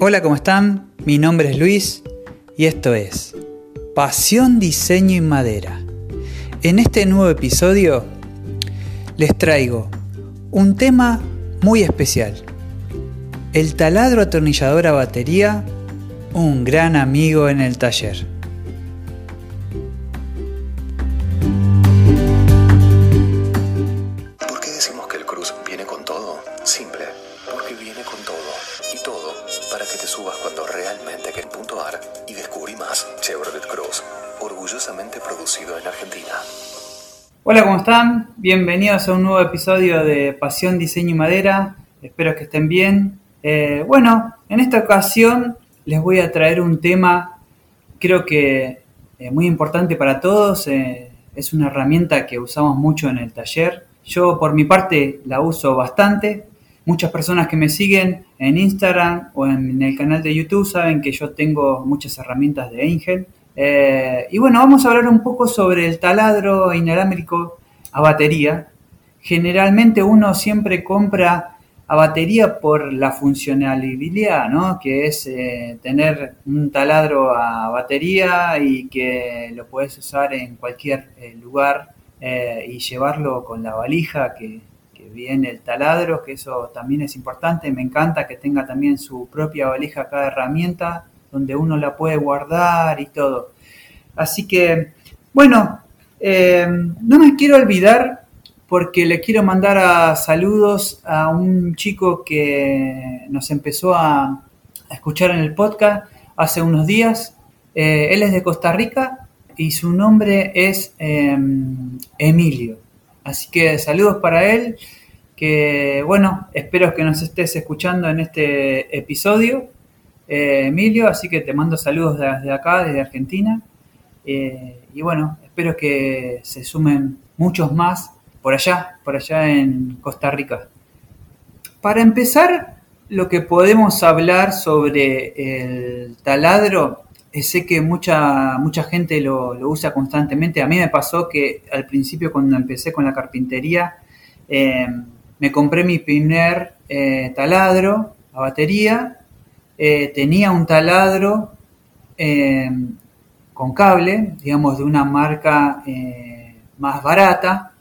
Hola, ¿cómo están? Mi nombre es Luis y esto es Pasión, Diseño y Madera. En este nuevo episodio les traigo un tema muy especial. El taladro atornillador a batería, un gran amigo en el taller. Bienvenidos a un nuevo episodio de Pasión, Diseño y Madera. Espero que estén bien. Eh, bueno, en esta ocasión les voy a traer un tema, creo que eh, muy importante para todos. eh, es una herramienta que usamos mucho en el taller. Yo por mi parte la uso bastante. Muchas personas que me siguen en Instagram o en el canal de YouTube saben que yo tengo muchas herramientas de Angel. Eh, y bueno, vamos a hablar un poco sobre el taladro inalámbrico a batería. Generalmente uno siempre compra a batería por la funcionalidad, ¿no? Que es eh, tener un taladro a batería y que lo puedes usar en cualquier eh, lugar eh, y llevarlo con la valija que, que viene el taladro, que eso también es importante. Me encanta que tenga también su propia valija cada herramienta donde uno la puede guardar y todo. Así que, bueno, eh, no me quiero olvidar porque le quiero mandar a saludos a un chico que nos empezó a, escuchar en el podcast hace unos días. Eh, él es de Costa Rica y su nombre es eh, Emilio. Así que saludos para él, que bueno, espero que nos estés escuchando en este episodio, eh, Emilio, así que te mando saludos desde acá, desde Argentina. Y bueno, espero que se sumen muchos más por allá, por allá en Costa Rica. Para empezar, lo que podemos hablar sobre el taladro, eh, sé que mucha, mucha gente lo, lo usa constantemente. A mí me pasó que al principio cuando empecé con la carpintería, eh, me compré mi primer eh, taladro a batería. Eh, tenía un taladro eh, con cable, digamos de una marca eh, más barata.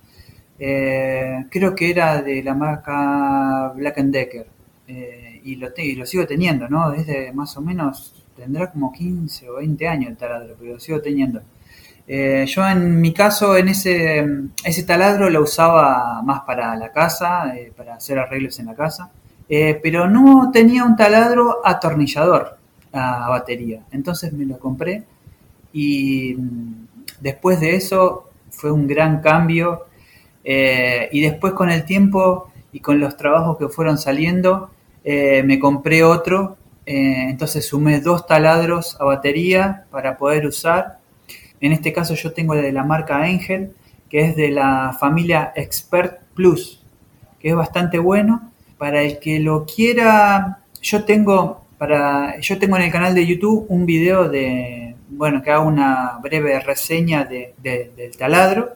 Eh, creo que era de la marca Black Decker. Eh, y, lo sigo teniendo, ¿no? Desde más o menos, tendrá como 15 o 20 años el taladro, pero lo sigo teniendo. Yo en mi caso, en ese, ese taladro lo usaba más para la casa, para hacer arreglos en la casa, pero no tenía un taladro atornillador a batería. Entonces me lo compré y después de eso fue un gran cambio eh, y después con el tiempo y con los trabajos que fueron saliendo eh, me compré otro eh, entonces sumé dos taladros a batería para poder usar. En este caso yo tengo el de la marca Angel que es de la familia Expert Plus que es bastante bueno. Para el que lo quiera yo tengo para yo tengo en el canal de YouTube un video de bueno que hago una breve reseña de, de- del taladro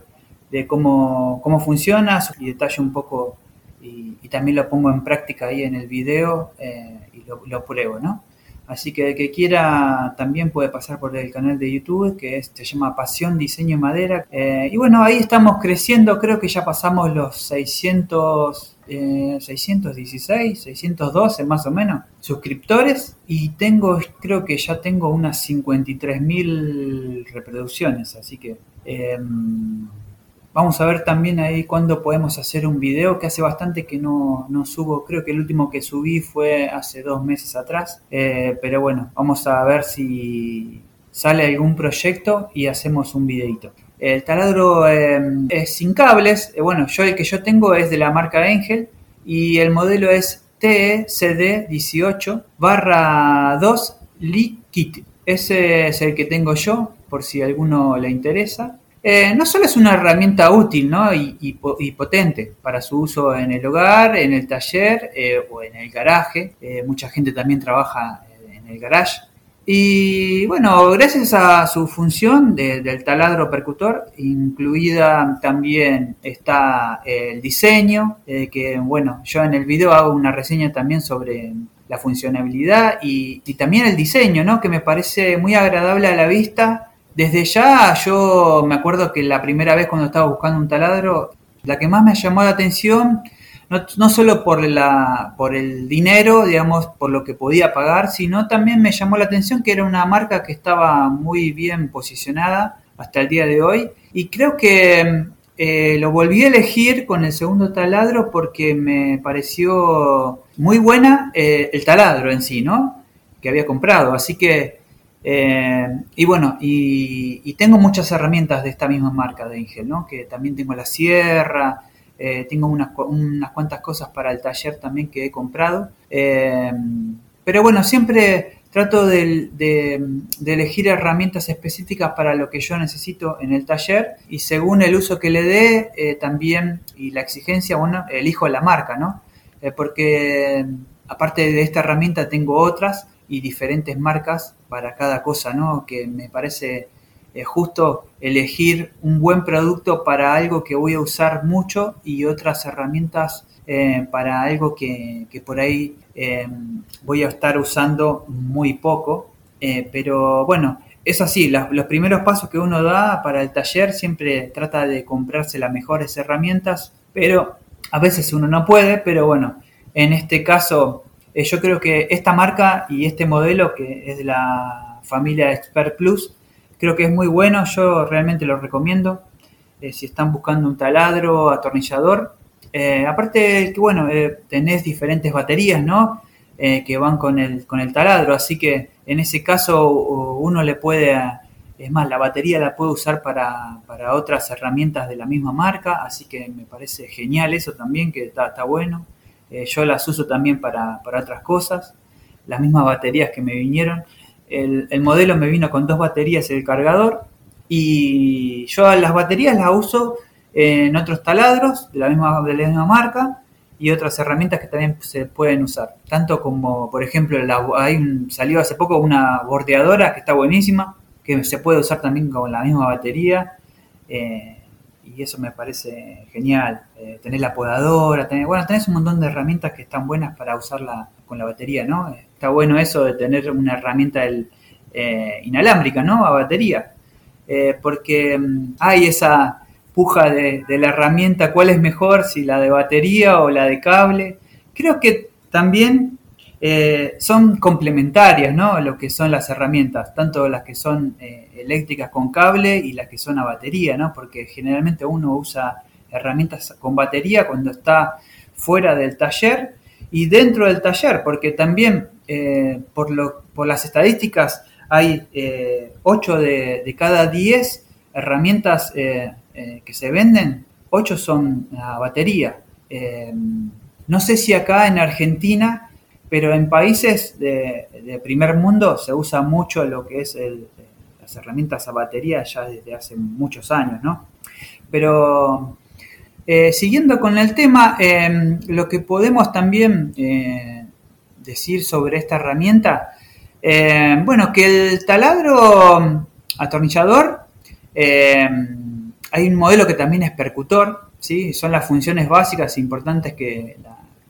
de cómo, cómo funciona y detalle un poco y, también lo pongo en práctica ahí en el video eh, y lo, lo pruebo, ¿no? Así que el que quiera también puede pasar por el canal de YouTube que es- se llama Pasión Diseño y Madera. Eh, y bueno, ahí estamos creciendo, creo que ya pasamos los 600, eh, 616, 612 más o menos suscriptores y tengo, creo que ya tengo unas 53.000 reproducciones, así que... em, Vamos a ver también ahí cuándo podemos hacer un video, que hace bastante que no, no subo, creo que el último que subí fue hace dos meses atrás, Eh, pero bueno, vamos a ver si sale algún proyecto y hacemos un videito. El taladro eh, es sin cables, Eh, bueno, yo el que yo tengo es de la marca Angel y el modelo es TECD18 barra 2 Liquid. Ese es el que tengo yo, por si a alguno le interesa. Eh, no solo es una herramienta útil ¿no? y, y po- y potente para su uso en el hogar, en el taller eh, o en el garaje. Eh, mucha gente también trabaja eh, en el garage. Y bueno, gracias a su función de- del taladro percutor, incluida también está el diseño, eh, que bueno, yo en el video hago una reseña también sobre la funcionalidad y, también el diseño, ¿no? Que me parece muy agradable a la vista. Desde ya yo me acuerdo que la primera vez cuando estaba buscando un taladro, la que más me llamó la atención, no, solo por, la, por el dinero, digamos, por lo que podía pagar, sino también me llamó la atención que era una marca que estaba muy bien posicionada hasta el día de hoy. Y creo que eh, lo volví a elegir con el segundo taladro porque me pareció muy buena eh, el taladro en sí, ¿no? Que había comprado. Así que, eh, y bueno, y, tengo muchas herramientas de esta misma marca de Ingel, ¿no? Que también tengo la sierra, tengo unas, unas, cuantas cosas para el taller también que he comprado. pero bueno, siempre Trato de, elegir herramientas específicas para lo que yo necesito en el taller y según el uso que le dé eh, también y la exigencia, bueno, elijo la marca, ¿no? Eh, porque aparte de esta herramienta tengo otras y diferentes marcas para cada cosa, ¿no? Que me parece eh, justo elegir un buen producto para algo que voy a usar mucho y otras herramientas para algo que, que por ahí eh, voy a estar usando muy poco, eh, pero bueno, es así, los primeros pasos que uno da para el taller siempre trata de comprarse las mejores herramientas, pero a veces uno no puede, pero bueno, en este caso eh, yo creo que esta marca y este modelo que es de la familia Expert Plus, creo que es muy bueno, yo realmente lo recomiendo. si están buscando un taladro, atornillador, eh, aparte que, bueno, eh, tenés diferentes baterías, ¿no? Eh, que van con el, con el taladro, así que en ese caso uno le puede, es más, la batería la puede usar para, otras herramientas de la misma marca, así que me parece genial eso también, que está, está bueno. yo las uso también para, otras cosas, las mismas baterías que me vinieron. El, el modelo me vino con dos baterías y el cargador, y yo las baterías las uso en otros taladros de la misma, de la misma marca y otras herramientas que también se pueden usar. Tanto como, por ejemplo, hay salió hace poco una bordeadora que está buenísima, que se puede usar también con la misma batería. Eh, y eso me parece genial. Eh, tenés la podadora, tenés, bueno, tenés un montón de herramientas que están buenas para usarla con la batería, ¿no? Está bueno eso de tener una herramienta eh, inalámbrica, ¿no? A batería. porque mm, hay esa, puja de, la herramienta, cuál es mejor, si la de batería o la de cable. Creo que también eh, son complementarias, ¿no? Lo que son las herramientas, tanto las que son eh, eléctricas con cable y las que son a batería, ¿no? Porque generalmente uno usa herramientas con batería cuando está fuera del taller y dentro del taller, porque también eh, por, lo, por las estadísticas hay 8 de, de, cada 10 herramientas eh, que se venden, 8 son a batería. Eh, no sé si acá en Argentina, pero en países de, primer mundo se usa mucho lo que es las herramientas a batería ya desde hace muchos años, ¿no? Pero eh, siguiendo con el tema, lo que podemos también decir sobre esta herramienta, bueno, que el taladro atornillador hay un modelo que también es percutor, ¿sí? son las funciones básicas e importantes que,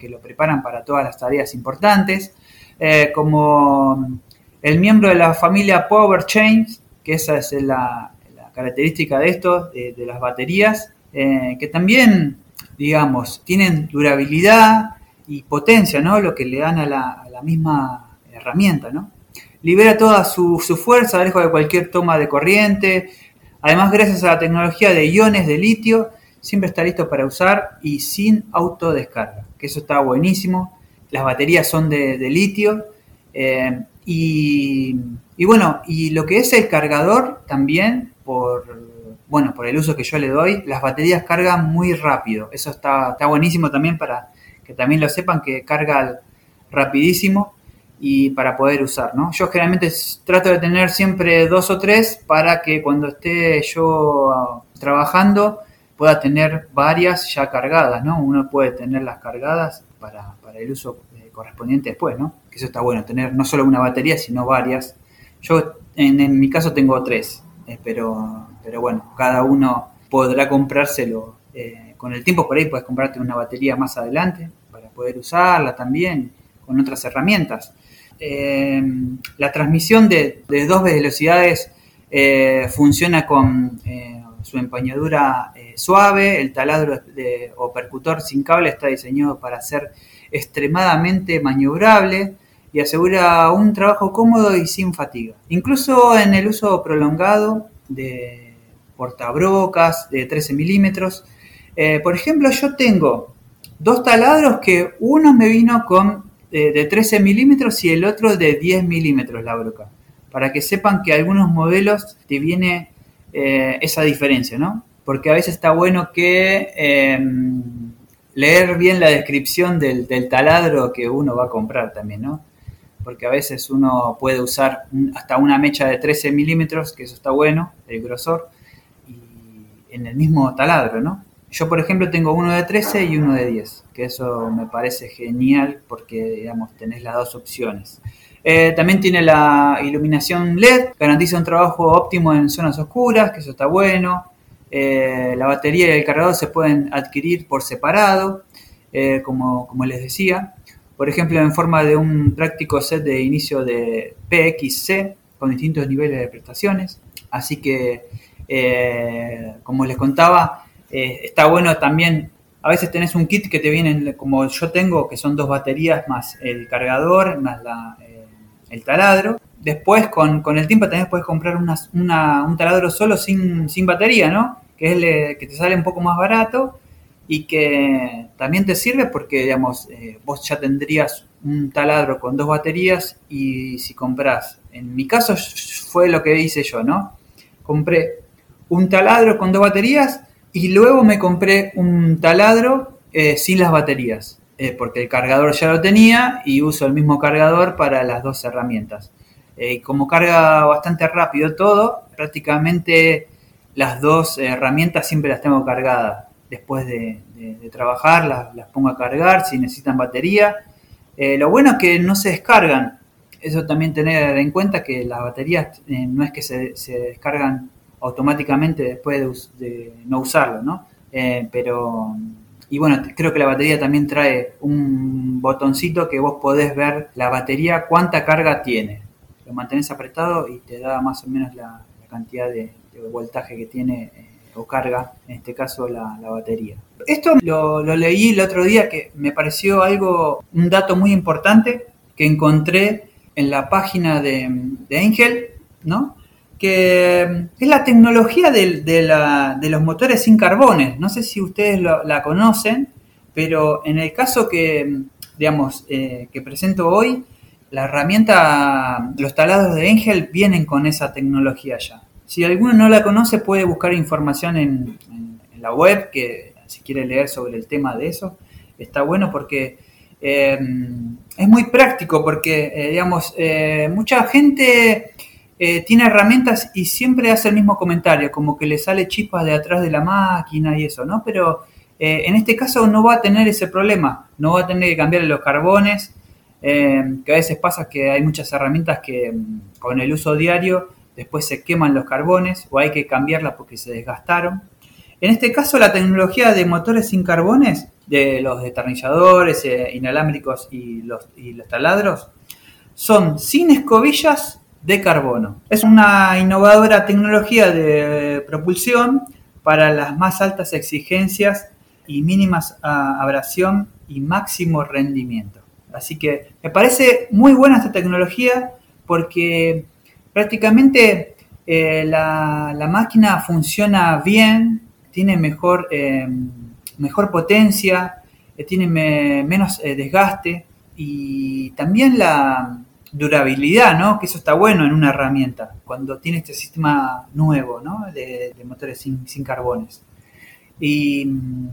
lo preparan para todas las tareas importantes, eh, como el miembro de la familia Power Chains, que esa es la, característica de esto, de, las baterías, eh, que también, digamos, tienen durabilidad y potencia, ¿no? Lo que le dan a la, misma herramienta, ¿no? Libera toda su, su fuerza lejos de cualquier toma de corriente, Además, gracias a la tecnología de iones de litio, siempre está listo para usar y sin autodescarga, que eso está buenísimo. Las baterías son de, litio. Eh, y, bueno, y lo que es el cargador también, por, bueno, por el uso que yo le doy, las baterías cargan muy rápido. Eso está, buenísimo también para que también lo sepan que carga rapidísimo y para poder usar, ¿no? Yo generalmente trato de tener siempre dos o tres para que cuando esté yo ah, trabajando pueda tener varias ya cargadas, ¿no? Uno puede tenerlas cargadas para, el uso eh, correspondiente después, ¿no? Que eso está bueno, tener no solo una batería, sino varias. Yo en, mi caso tengo tres, eh, pero, pero bueno, cada uno podrá comprárselo eh, con el tiempo, por ahí puedes comprarte una batería más adelante para poder usarla también otras herramientas. Eh, la transmisión de, dos velocidades eh, funciona con su empuñadura suave, el taladro o percutor sin cable está diseñado para ser extremadamente maniobrable y asegura un trabajo cómodo y sin fatiga. Incluso en el uso prolongado de portabrocas de 13 milímetros. Eh, por ejemplo, yo tengo dos taladros que uno me vino con eh, de 13 milímetros y el otro de 10 milímetros la broca. Para que sepan que algunos modelos te viene eh, esa diferencia, ¿no? Porque a veces está bueno que em, leer bien la descripción del, del, taladro que uno va a comprar también, ¿no? porque a veces uno puede usar hasta una mecha de 13 milímetros, que eso está bueno, el grosor, en el mismo taladro, ¿no? Yo, por ejemplo, tengo uno de 13 y uno de 10, que eso me parece genial porque, digamos, tenés las dos opciones. Eh, también tiene la iluminación LED, garantiza un trabajo óptimo en zonas oscuras, que eso está bueno. Eh, la batería y el cargador se pueden adquirir por separado, eh, como, como les decía por ejemplo, en forma de un práctico set de inicio de PXC con distintos niveles de prestaciones. Así que, eh, como les contaba, eh, está bueno también, a veces tenés un kit que te viene, como yo tengo, que son dos baterías más el cargador, más eh, el taladro. Después, con, el tiempo, también puedes comprar un taladro solo sin, sin batería, ¿no? Que es que te sale un poco más barato y que también te sirve porque, digamos, vos ya tendrías un taladro con dos baterías y si compras, en mi caso fue lo que hice yo, ¿no? Compré un taladro con dos baterías y luego me compré un taladro eh, sin las baterías, eh, porque el cargador ya lo tenía y uso el mismo cargador para las dos herramientas. y como carga bastante rápido todo, prácticamente las dos herramientas siempre las tengo cargadas después de, trabajar, las, pongo a cargar si necesitan batería. Eh, lo bueno es que no se descargan. Eso también tener en cuenta que las baterías eh, no es que se, descargan automáticamente después de, no usarlo, ¿no? Eh, pero, y bueno, creo que la batería también trae un botoncito que vos podés ver la batería cuánta carga tiene. Lo mantenés apretado y te da más o menos la, cantidad de, voltaje que tiene o carga, en este caso la, batería. Esto lo, leí el otro día que me pareció algo, un dato muy importante que encontré en la página de Angel, ¿no? Que es la tecnología de, los motores sin carbones. No sé si ustedes la conocen, pero en el caso que, digamos, eh, que presento hoy, la herramienta, los talados de Angel vienen con esa tecnología ya. Si alguno no la conoce, puede buscar información en, la web, que si quiere leer sobre el tema de eso, está bueno porque eh, es muy práctico, porque, eh, digamos, mucha gente tiene herramientas y siempre hace el mismo comentario, como que le sale chispas de atrás de la máquina y eso, ¿no? Pero en este caso no va a tener ese problema, no va a tener que cambiar los carbones, que a veces pasa que hay muchas herramientas que con el uso diario después se queman los carbones o hay que cambiarla porque se desgastaron. En este caso, la tecnología de motores sin carbones, de los destornilladores eh, inalámbricos y los, y los taladros, son sin escobillas de carbono. Es una innovadora tecnología de propulsión para las más altas exigencias y mínimas ah, abrasión y máximo rendimiento. Así que me parece muy buena esta tecnología porque prácticamente eh, la, máquina funciona bien, tiene mejor, eh, mejor potencia, eh, tiene menos desgaste y también la durabilidad, ¿no? que eso está bueno en una herramienta, cuando tiene este sistema nuevo ¿no? de, motores sin, carbones. Y mm,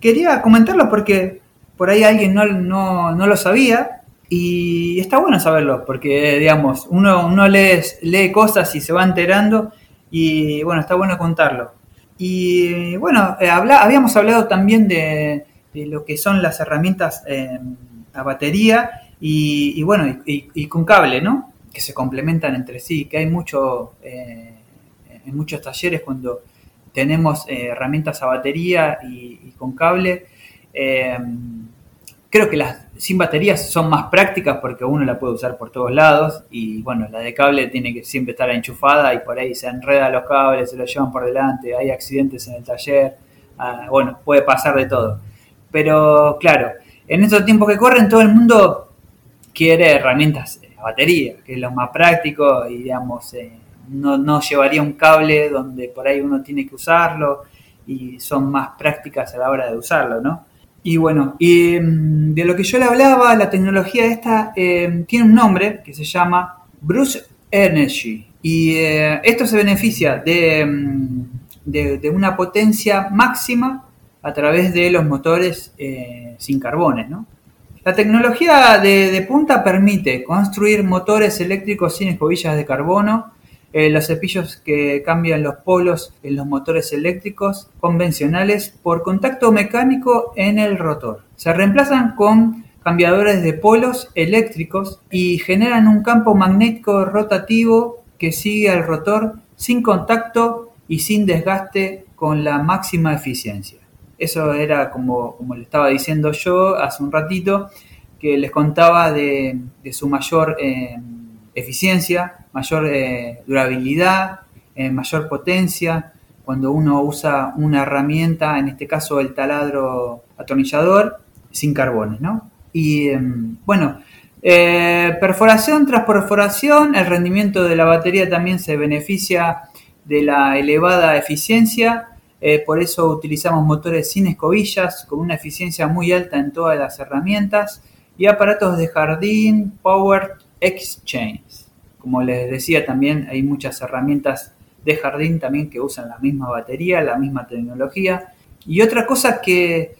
quería comentarlo porque por ahí alguien no, no lo sabía y está bueno saberlo, porque, digamos, uno, uno lee, cosas y se va enterando, y bueno, está bueno contarlo. Y bueno, eh, habíamos hablado también de, lo que son las herramientas eh, a batería y, bueno, y, con cable, ¿no? Que se complementan entre sí, que hay mucho, eh, en muchos talleres cuando tenemos herramientas a batería y, con cable, creo que las sin baterías son más prácticas porque uno la puede usar por todos lados y bueno, la de cable tiene que siempre estar enchufada y por ahí se enreda los cables, se los llevan por delante, hay accidentes en el taller, ah, bueno, puede pasar de todo. Pero claro, en estos tiempos que corren todo el mundo quiere herramientas a batería, que es lo más práctico y digamos, eh, no, no llevaría un cable donde por ahí uno tiene que usarlo y son más prácticas a la hora de usarlo, ¿no? Y bueno, y mm, de lo que yo le hablaba, la tecnología esta eh, tiene un nombre que se llama Bruce Energy. Y eh, esto se beneficia mm, de, de, una potencia máxima a través de los motores eh, sin carbones. ¿no? La tecnología de, punta permite construir motores eléctricos sin escobillas de carbono eh, los cepillos que cambian los polos en los motores eléctricos convencionales por contacto mecánico en el rotor. Se reemplazan con cambiadores de polos eléctricos y generan un campo magnético rotativo que sigue al rotor sin contacto y sin desgaste con la máxima eficiencia. Eso era como, como le estaba diciendo yo hace un ratito, que les contaba de, su mayor eh, eficiencia, mayor eh, durabilidad, eh, mayor potencia, cuando uno usa una herramienta, en este caso el taladro atornillador, sin carbones, ¿no? Y em, bueno, perforación tras perforación, el rendimiento de la batería también se beneficia de la elevada eficiencia, por eso utilizamos motores sin escobillas, con una eficiencia muy alta en todas las herramientas, y aparatos de jardín, Power Exchange. Como les decía también, hay muchas herramientas de jardín también que usan la misma batería, la misma tecnología. Y otra cosa que,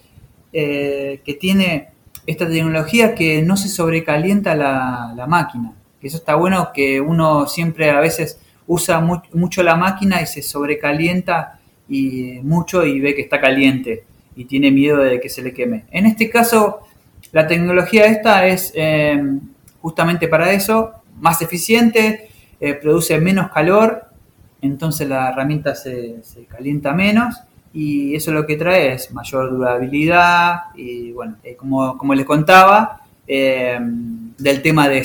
eh, que tiene esta tecnología que no se sobrecalienta la, máquina. Que eso está bueno que uno siempre a veces usa mucho la máquina y se sobrecalienta y mucho y ve que está caliente y tiene miedo de que se le queme. En este caso, la tecnología esta es eh, justamente para eso más eficiente, eh, produce menos calor, entonces la herramienta se, calienta menos y eso lo que trae es mayor durabilidad y bueno, eh, como, como, les contaba, del tema de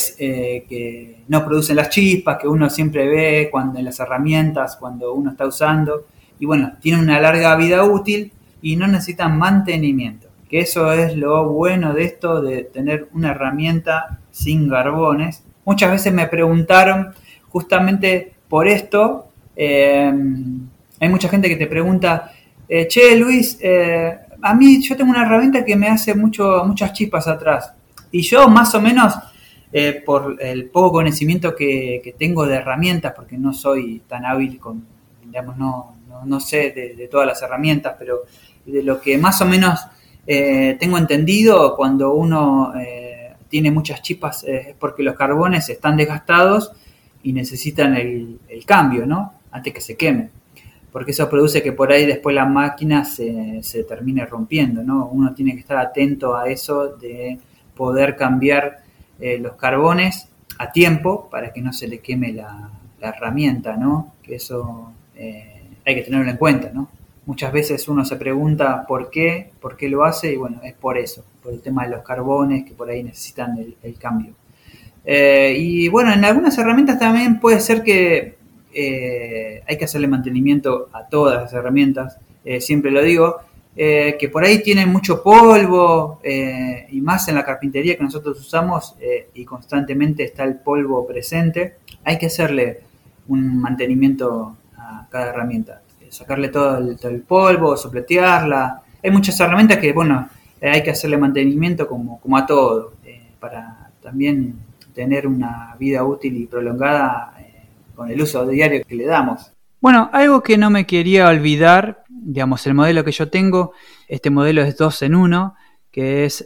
que no producen las chispas que uno siempre ve cuando en las herramientas, cuando uno está usando y bueno, tiene una larga vida útil y no necesitan mantenimiento. Que eso es lo bueno de esto de tener una herramienta sin carbones muchas veces me preguntaron justamente por esto. Eh, hay mucha gente que te pregunta, eh, che Luis, eh, a mí yo tengo una herramienta que me hace mucho, muchas chispas atrás. Y yo más o menos, por el poco conocimiento que, tengo de herramientas, porque no soy tan hábil con, digamos, no, no, sé de, todas las herramientas, pero de lo que más o menos tengo entendido, cuando uno tiene muchas chispas eh, es porque los carbones están desgastados y necesitan el, cambio, ¿no? Antes que se quemen. Porque eso produce que por ahí después la máquina se, termine rompiendo, ¿no? Uno tiene que estar atento a eso de poder cambiar eh, los carbones a tiempo para que no se le queme la, herramienta, ¿no? Que eso eh, hay que tenerlo en cuenta, ¿no? Muchas veces uno se pregunta por qué, por qué lo hace y bueno, es por eso, por el tema de los carbones que por ahí necesitan el, cambio. Eh, y bueno, en algunas herramientas también puede ser que eh, hay que hacerle mantenimiento a todas las herramientas, eh, siempre lo digo, que por ahí tienen mucho polvo y más en la carpintería que nosotros usamos y constantemente está el polvo presente, hay que hacerle un mantenimiento cada herramienta sacarle todo el, polvo, sopletearla. Hay muchas herramientas que, bueno, eh, hay que hacerle mantenimiento como, como a todo, eh, para también tener una vida útil y prolongada eh, con el uso diario que le damos. Bueno, algo que no me quería olvidar, digamos, el modelo que yo tengo, este modelo es 2 en 1, que es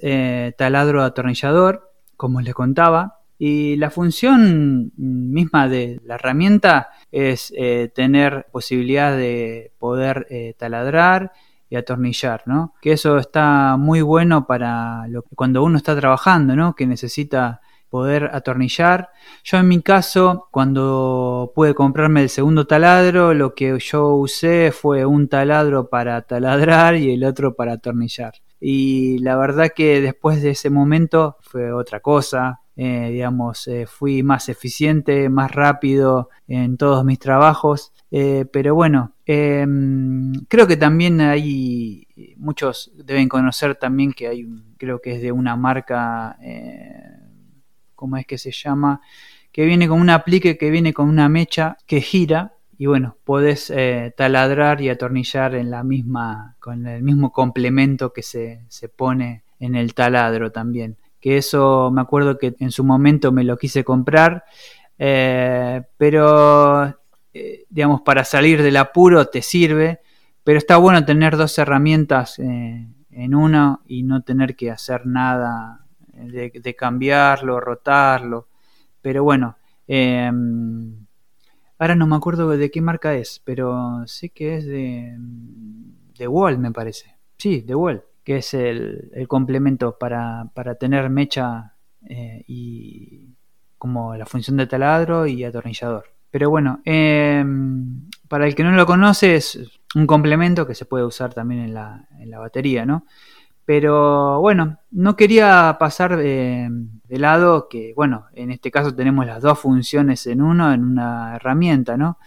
taladro atornillador, como les contaba, y la función misma de la herramienta es eh, tener posibilidad de poder eh, taladrar y atornillar, ¿no? Que eso está muy bueno para lo, cuando uno está trabajando, ¿no? Que necesita poder atornillar. Yo en mi caso, cuando pude comprarme el segundo taladro, lo que yo usé fue un taladro para taladrar y el otro para atornillar. y la verdad que después de ese momento fue otra cosa, eh, digamos, eh, fui más eficiente, más rápido en todos mis trabajos, eh, pero bueno, em, creo que también hay, muchos deben conocer también que hay, creo que es de una marca, ¿cómo es que se llama? Que viene con un aplique que viene con una mecha que gira y bueno, podés taladrar y atornillar en la misma, con el mismo complemento que se, se pone en el taladro también que eso me acuerdo que en su momento me lo quise comprar, eh, pero eh, digamos para salir del apuro te sirve, pero está bueno tener dos herramientas eh, en uno y no tener que hacer nada de, cambiarlo, rotarlo, pero bueno, em, ahora no me acuerdo de qué marca es, pero sé que es de, de Wall me parece, sí, de Wall que es el, complemento para, tener mecha eh, y como la función de taladro y atornillador. Pero bueno, em, para el que no lo conoce es un complemento que se puede usar también en la, en la batería, ¿no? Pero bueno, no quería pasar de, lado que, bueno, en este caso tenemos las dos funciones en uno, en una herramienta, ¿no?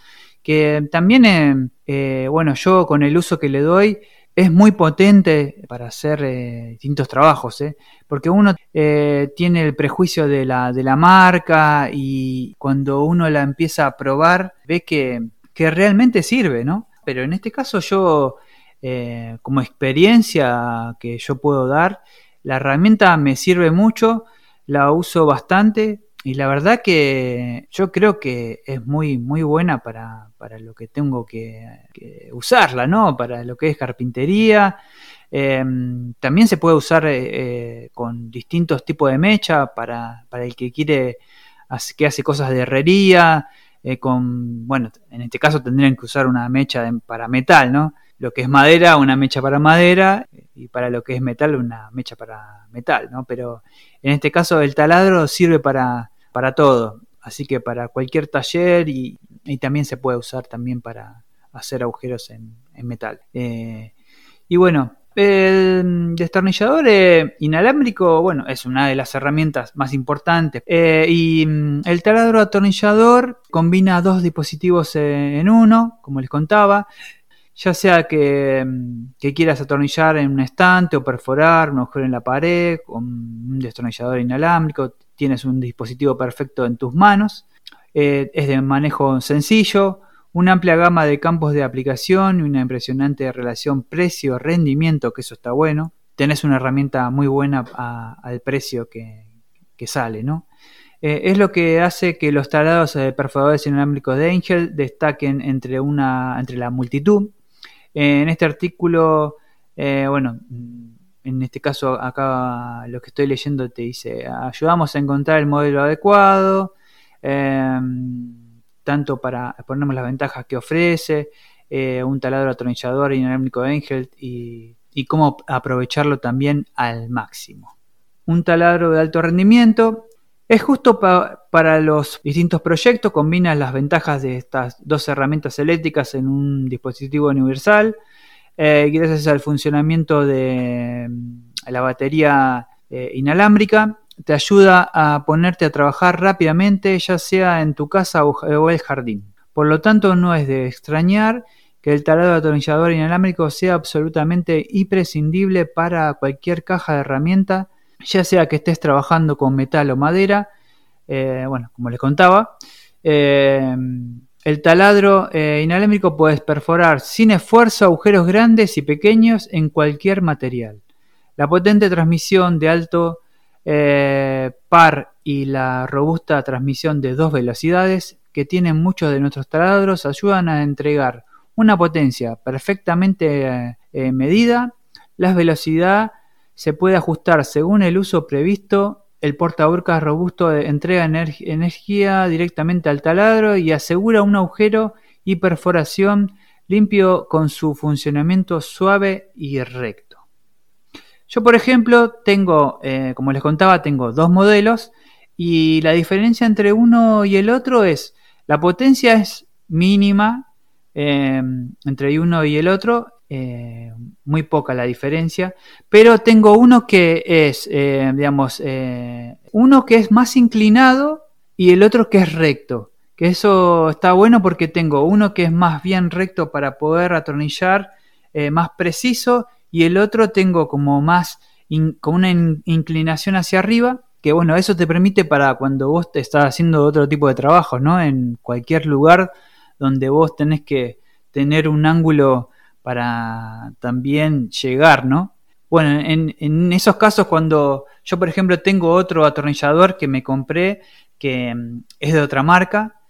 Que también, eh, eh, bueno, yo con el uso que le doy, es muy potente para hacer eh, distintos trabajos, ¿eh? porque uno eh, tiene el prejuicio de la, de la marca y cuando uno la empieza a probar ve que, que realmente sirve, ¿no? Pero en este caso yo, como experiencia que yo puedo dar, la herramienta me sirve mucho, la uso bastante, y la verdad que yo creo que es muy, muy buena para, lo que tengo que, usarla, ¿no? Para lo que es carpintería. Em, también se puede usar eh, eh, con distintos tipos de mecha para, para el que quiere, que hace cosas de herrería. Eh, con, bueno, en este caso tendrían que usar una mecha para metal, ¿no? Lo que es madera, una mecha para madera, y para lo que es metal, una mecha para metal, ¿no? Pero en este caso el taladro sirve para, para todo. Así que para cualquier taller y, también se puede usar también para hacer agujeros en, metal. Eh, y bueno, el destornillador eh, inalámbrico, bueno, es una de las herramientas más importantes. Eh, y mm, el taladro atornillador combina dos dispositivos en uno, como les contaba. Ya sea que, mm, que, quieras atornillar en un estante o perforar un agujero en la pared con un destornillador inalámbrico, tienes un dispositivo perfecto en tus manos, eh, es de manejo sencillo, una amplia gama de campos de aplicación y una impresionante relación precio-rendimiento, que eso está bueno. Tenés una herramienta muy buena al precio que, sale, ¿no? Eh, es lo que hace que los talados eh, perforadores inalámbricos de Angel destaquen entre, una, entre la multitud. en este artículo, bueno, en este caso acá lo que estoy leyendo te dice, ayudamos a encontrar el modelo adecuado, em, tanto para ponernos las ventajas que ofrece, eh, un taladro atornillador inalámbrico de Engel y, cómo aprovecharlo también al máximo. Un taladro de alto rendimiento es justo para los distintos proyectos, combina las ventajas de estas dos herramientas eléctricas en un dispositivo universal, eh, gracias al funcionamiento de mm, la batería eh, inalámbrica, te ayuda a ponerte a trabajar rápidamente, ya sea en tu casa o el jardín. Por lo tanto, no es de extrañar que el taladro atornillador inalámbrico sea absolutamente imprescindible para cualquier caja de herramienta, ya sea que estés trabajando con metal o madera, eh, bueno, como les contaba, el taladro eh, inalámbrico puede perforar sin esfuerzo agujeros grandes y pequeños en cualquier material. La potente transmisión de alto eh, par y la robusta transmisión de dos velocidades que tienen muchos de nuestros taladros ayudan a entregar una potencia perfectamente eh, medida. La velocidad se puede ajustar según el uso previsto el portaburcas robusto entrega energía directamente al taladro y asegura un agujero y perforación limpio con su funcionamiento suave y recto. Yo, por ejemplo, tengo, eh, como les contaba, tengo dos modelos y la diferencia entre uno y el otro es la potencia es mínima eh, entre uno y el otro eh, muy poca la diferencia, pero tengo uno que es, eh, digamos, eh, uno que es más inclinado y el otro que es recto. Que eso está bueno porque tengo uno que es más bien recto para poder atornillar, más preciso, y el otro tengo como más, con una inclinación hacia arriba, que bueno, eso te permite para cuando vos te estás haciendo otro tipo de trabajo, ¿no? En cualquier lugar donde vos tenés que tener un ángulo para también llegar, ¿no? Bueno, en, esos casos cuando yo, por ejemplo, tengo otro atornillador que me compré que mm, es de otra marca,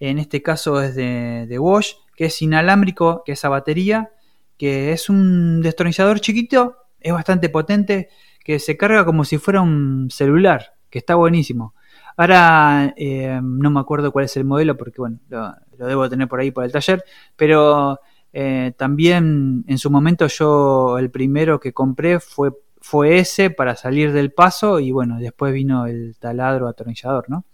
en este caso es de, de Bosch, que es inalámbrico, que es a batería, que es un destornillador chiquito, es bastante potente, que se carga como si fuera un celular, que está buenísimo. Ahora eh, no me acuerdo cuál es el modelo porque bueno, lo, lo, debo tener por ahí por el taller, pero eh, también en su momento yo el primero que compré fue, fue ese para salir del paso y bueno, después vino el taladro atornillador, ¿no?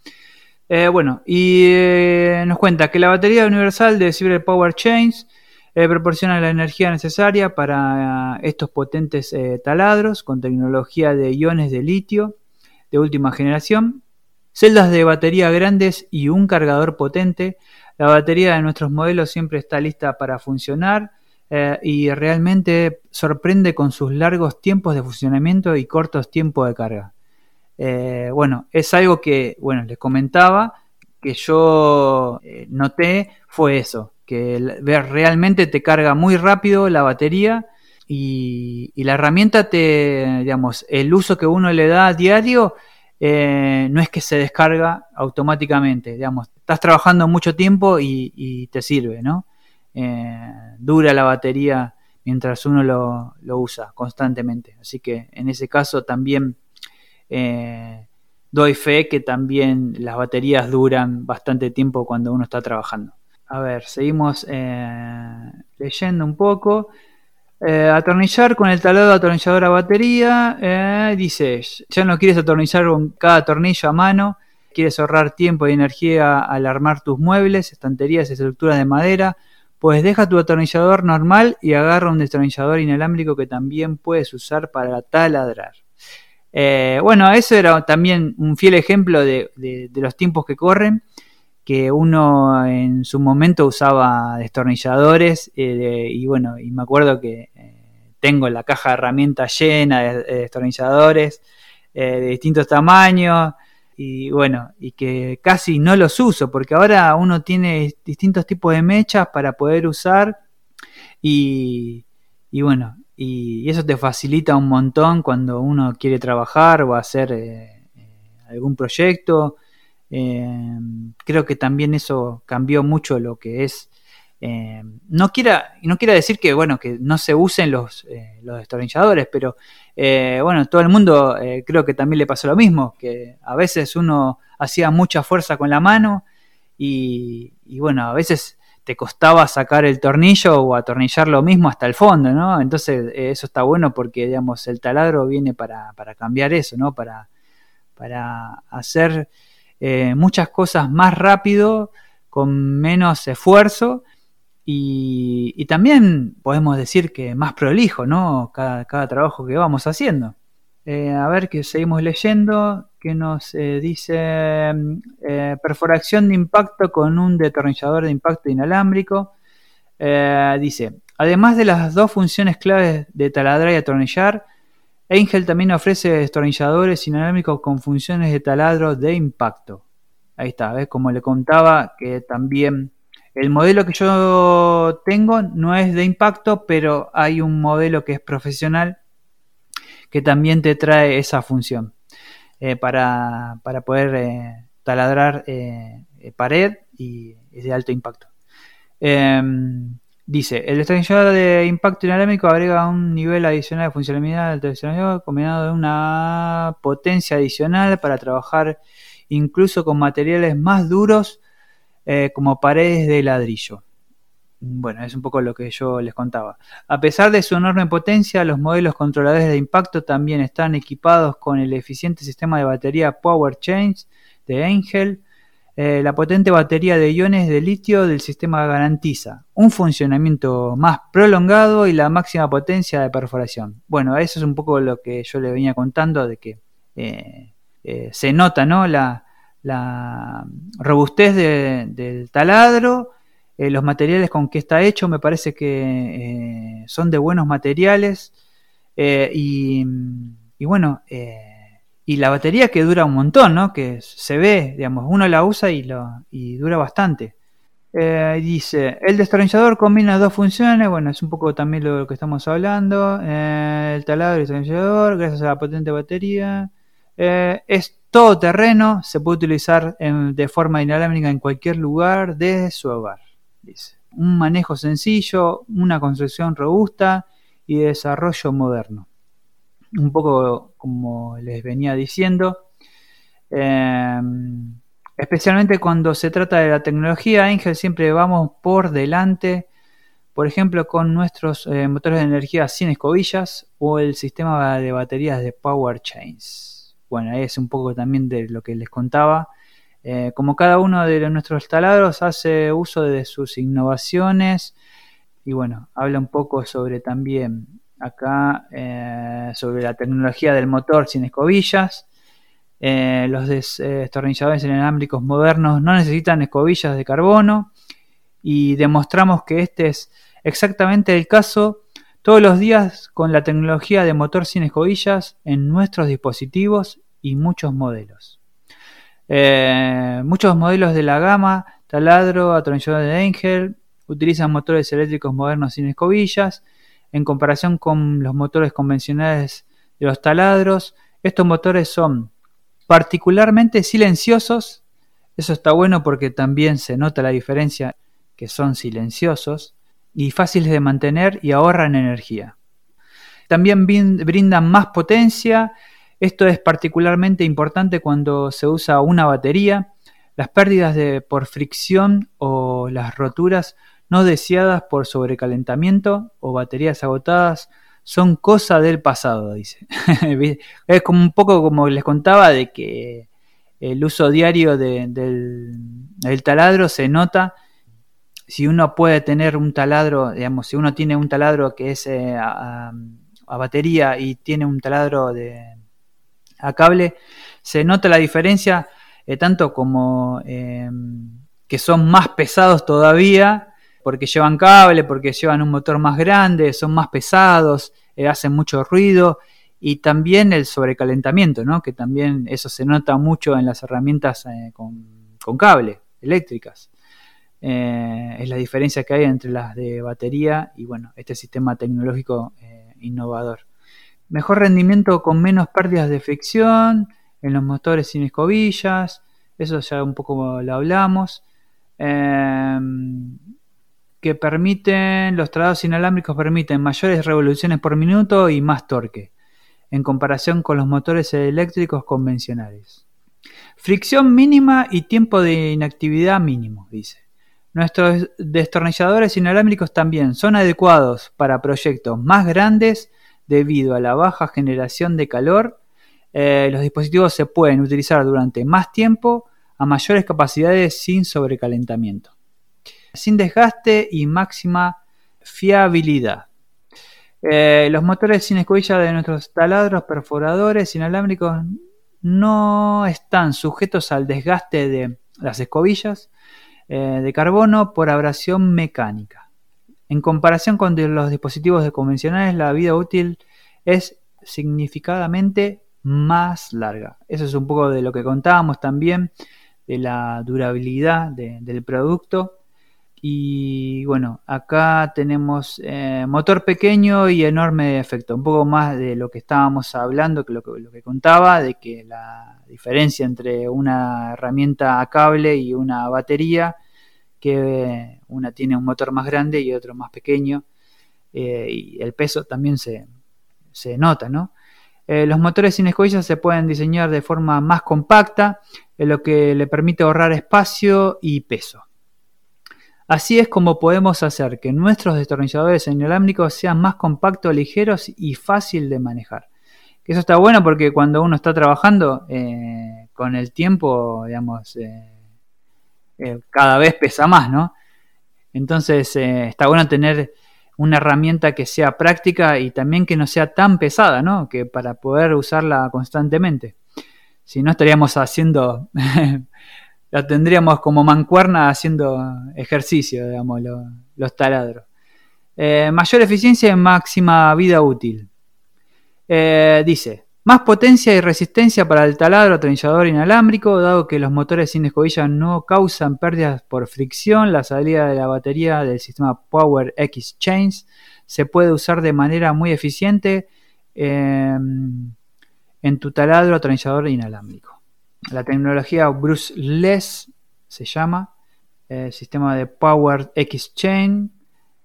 Eh, bueno, y eh, nos cuenta que la batería universal de Cyber Power Chains proporciona la energía necesaria para estos potentes taladros con tecnología de iones de litio de última generación, celdas de batería grandes y un cargador potente la batería de nuestros modelos siempre está lista para funcionar eh, y realmente sorprende con sus largos tiempos de funcionamiento y cortos tiempos de carga. Eh, bueno, es algo que, bueno, les comentaba que yo eh, noté fue eso, que realmente te carga muy rápido la batería y, y, la herramienta te, digamos, el uso que uno le da a diario eh, no es que se descarga automáticamente, digamos, estás trabajando mucho tiempo y, te sirve, ¿no? Eh, dura la batería mientras uno lo, usa constantemente. Así que en ese caso también eh, doy fe que también las baterías duran bastante tiempo cuando uno está trabajando. A ver, seguimos leyendo un poco. Eh, atornillar con el taladro atornillador a batería. Eh, dice, ya no quieres atornillar con cada tornillo a mano. Quieres ahorrar tiempo y energía al armar tus muebles, estanterías estructuras de madera. Pues deja tu atornillador normal y agarra un destornillador inalámbrico que también puedes usar para taladrar. Eh, bueno, eso era también un fiel ejemplo de los tiempos que corren que uno en su momento usaba destornilladores eh, y bueno, y me acuerdo que eh, tengo la caja de herramientas llena de, destornilladores eh, de distintos tamaños y bueno, y que casi no los uso porque ahora uno tiene distintos tipos de mechas para poder usar y, y bueno, y, eso te facilita un montón cuando uno quiere trabajar o hacer algún proyecto eh, creo que también eso cambió mucho lo que es. Eh, no quiera no quiera decir que bueno que no se usen los, eh, los destornilladores, pero bueno todo el mundo creo que también le pasó lo mismo, que a veces uno hacía mucha fuerza con la mano y, bueno a veces te costaba sacar el tornillo o atornillar lo mismo hasta el fondo, ¿no? Entonces eso está bueno porque digamos el taladro viene para, para cambiar eso, ¿no? Para, para hacer eh, muchas cosas más rápido, con menos esfuerzo y, también podemos decir que más prolijo, ¿no? Cada, trabajo que vamos haciendo. Eh, a ver que seguimos leyendo, que nos eh, dice perforación de impacto con un detornillador de impacto inalámbrico. dice, además de las dos funciones claves de taladrar y atornillar, Angel también ofrece destornilladores inalámbricos con funciones de taladro de impacto. Ahí está, ¿ves? Como le contaba, que también el modelo que yo tengo no es de impacto, pero hay un modelo que es profesional que también te trae esa función eh, para, poder eh, taladrar eh, pared y es de alto impacto. Dice, el destornillador de impacto inalámbrico agrega un nivel adicional de funcionalidad del destornillador combinado de una potencia adicional para trabajar incluso con materiales más duros eh, como paredes de ladrillo. Bueno, es un poco lo que yo les contaba. A pesar de su enorme potencia, los modelos controladores de impacto también están equipados con el eficiente sistema de batería Power Chains de Angel, la potente batería de iones de litio del sistema garantiza un funcionamiento más prolongado y la máxima potencia de perforación. Bueno, eso es un poco lo que yo le venía contando de que eh, eh, se nota ¿no? la, robustez del taladro, los materiales con que está hecho me parece que son de buenos materiales y, y, bueno, y la batería que dura un montón, ¿no? Que se ve, digamos, uno la usa y, lo, y dura bastante. Eh, dice, el destornillador combina dos funciones, bueno, es un poco también lo que estamos hablando. Eh, el taladro y el destornillador, gracias a la potente batería. Eh, es todo terreno, se puede utilizar de forma inalámbrica en cualquier lugar desde su hogar. Dice. Un manejo sencillo, una construcción robusta y desarrollo moderno un poco como les venía diciendo. Em, especialmente cuando se trata de la tecnología, Angel siempre vamos por delante, por ejemplo con nuestros eh, motores de energía sin escobillas o el sistema de baterías de Power Chains. Bueno, es un poco también de lo que les contaba. Eh, como cada uno de nuestros taladros hace uso de sus innovaciones y bueno, habla un poco sobre también acá eh, sobre la tecnología del motor sin escobillas. Eh, los destornilladores inalámbricos modernos no necesitan escobillas de carbono y demostramos que este es exactamente el caso todos los días con la tecnología de motor sin escobillas en nuestros dispositivos y muchos modelos. Eh, muchos modelos de la gama, taladro, atornillador de Angel, utilizan motores eléctricos modernos sin escobillas en comparación con los motores convencionales de los taladros. Estos motores son particularmente silenciosos. Eso está bueno porque también se nota la diferencia que son silenciosos y fáciles de mantener y ahorran energía. También brindan más potencia. Esto es particularmente importante cuando se usa una batería. Las pérdidas de, por fricción o las roturas no deseadas por sobrecalentamiento o baterías agotadas son cosa del pasado, dice. es como un poco como les contaba de que el uso diario del, taladro se nota. Si uno puede tener un taladro, digamos, si uno tiene un taladro que es eh, a, batería y tiene un taladro de, a cable, se nota la diferencia eh, tanto como eh, que son más pesados todavía porque llevan cable, porque llevan un motor más grande, son más pesados, eh, hacen mucho ruido y también el sobrecalentamiento, ¿no? que también eso se nota mucho en las herramientas eh, con, cable, eléctricas. Eh, es la diferencia que hay entre las de batería y bueno, este sistema tecnológico innovador. Mejor rendimiento con menos pérdidas de fricción en los motores sin escobillas, eso ya un poco lo hablamos que permiten, los traslados inalámbricos permiten mayores revoluciones por minuto y más torque, en comparación con los motores eléctricos convencionales. Fricción mínima y tiempo de inactividad mínimo, dice. Nuestros destornilladores inalámbricos también son adecuados para proyectos más grandes debido a la baja generación de calor. Eh, los dispositivos se pueden utilizar durante más tiempo a mayores capacidades sin sobrecalentamiento sin desgaste y máxima fiabilidad. Eh, los motores sin escobilla de nuestros taladros perforadores inalámbricos no están sujetos al desgaste de las escobillas eh, de carbono por abrasión mecánica. En comparación con los dispositivos convencionales, la vida útil es significadamente más larga. Eso es un poco de lo que contábamos también, de la durabilidad del producto y bueno, acá tenemos eh, motor pequeño y enorme efecto. Un poco más de lo que estábamos hablando, que lo, que contaba, de que la diferencia entre una herramienta a cable y una batería, que una tiene un motor más grande y otro más pequeño, eh, y el peso también se, se nota, ¿no? Eh, los motores sin escobillas se pueden diseñar de forma más compacta, lo que le permite ahorrar espacio y peso. Así es como podemos hacer que nuestros destornilladores inalámbricos sean más compactos, ligeros y fácil de manejar. Eso está bueno porque cuando uno está trabajando eh, con el tiempo, digamos, eh, eh, cada vez pesa más, ¿no? Entonces está bueno tener una herramienta que sea práctica y también que no sea tan pesada, ¿no? Que para poder usarla constantemente. Si no estaríamos haciendo, la tendríamos como mancuerna haciendo ejercicio, digamos, los taladros. Eh, mayor eficiencia y máxima vida útil. Eh, dice, más potencia y resistencia para el taladro atrinchador inalámbrico, dado que los motores sin escobilla no causan pérdidas por fricción, la salida de la batería del sistema Power X Chains se puede usar de manera muy eficiente em, en tu taladro atrinchador inalámbrico. La tecnología Bruceless se llama, eh, sistema de Power X Chain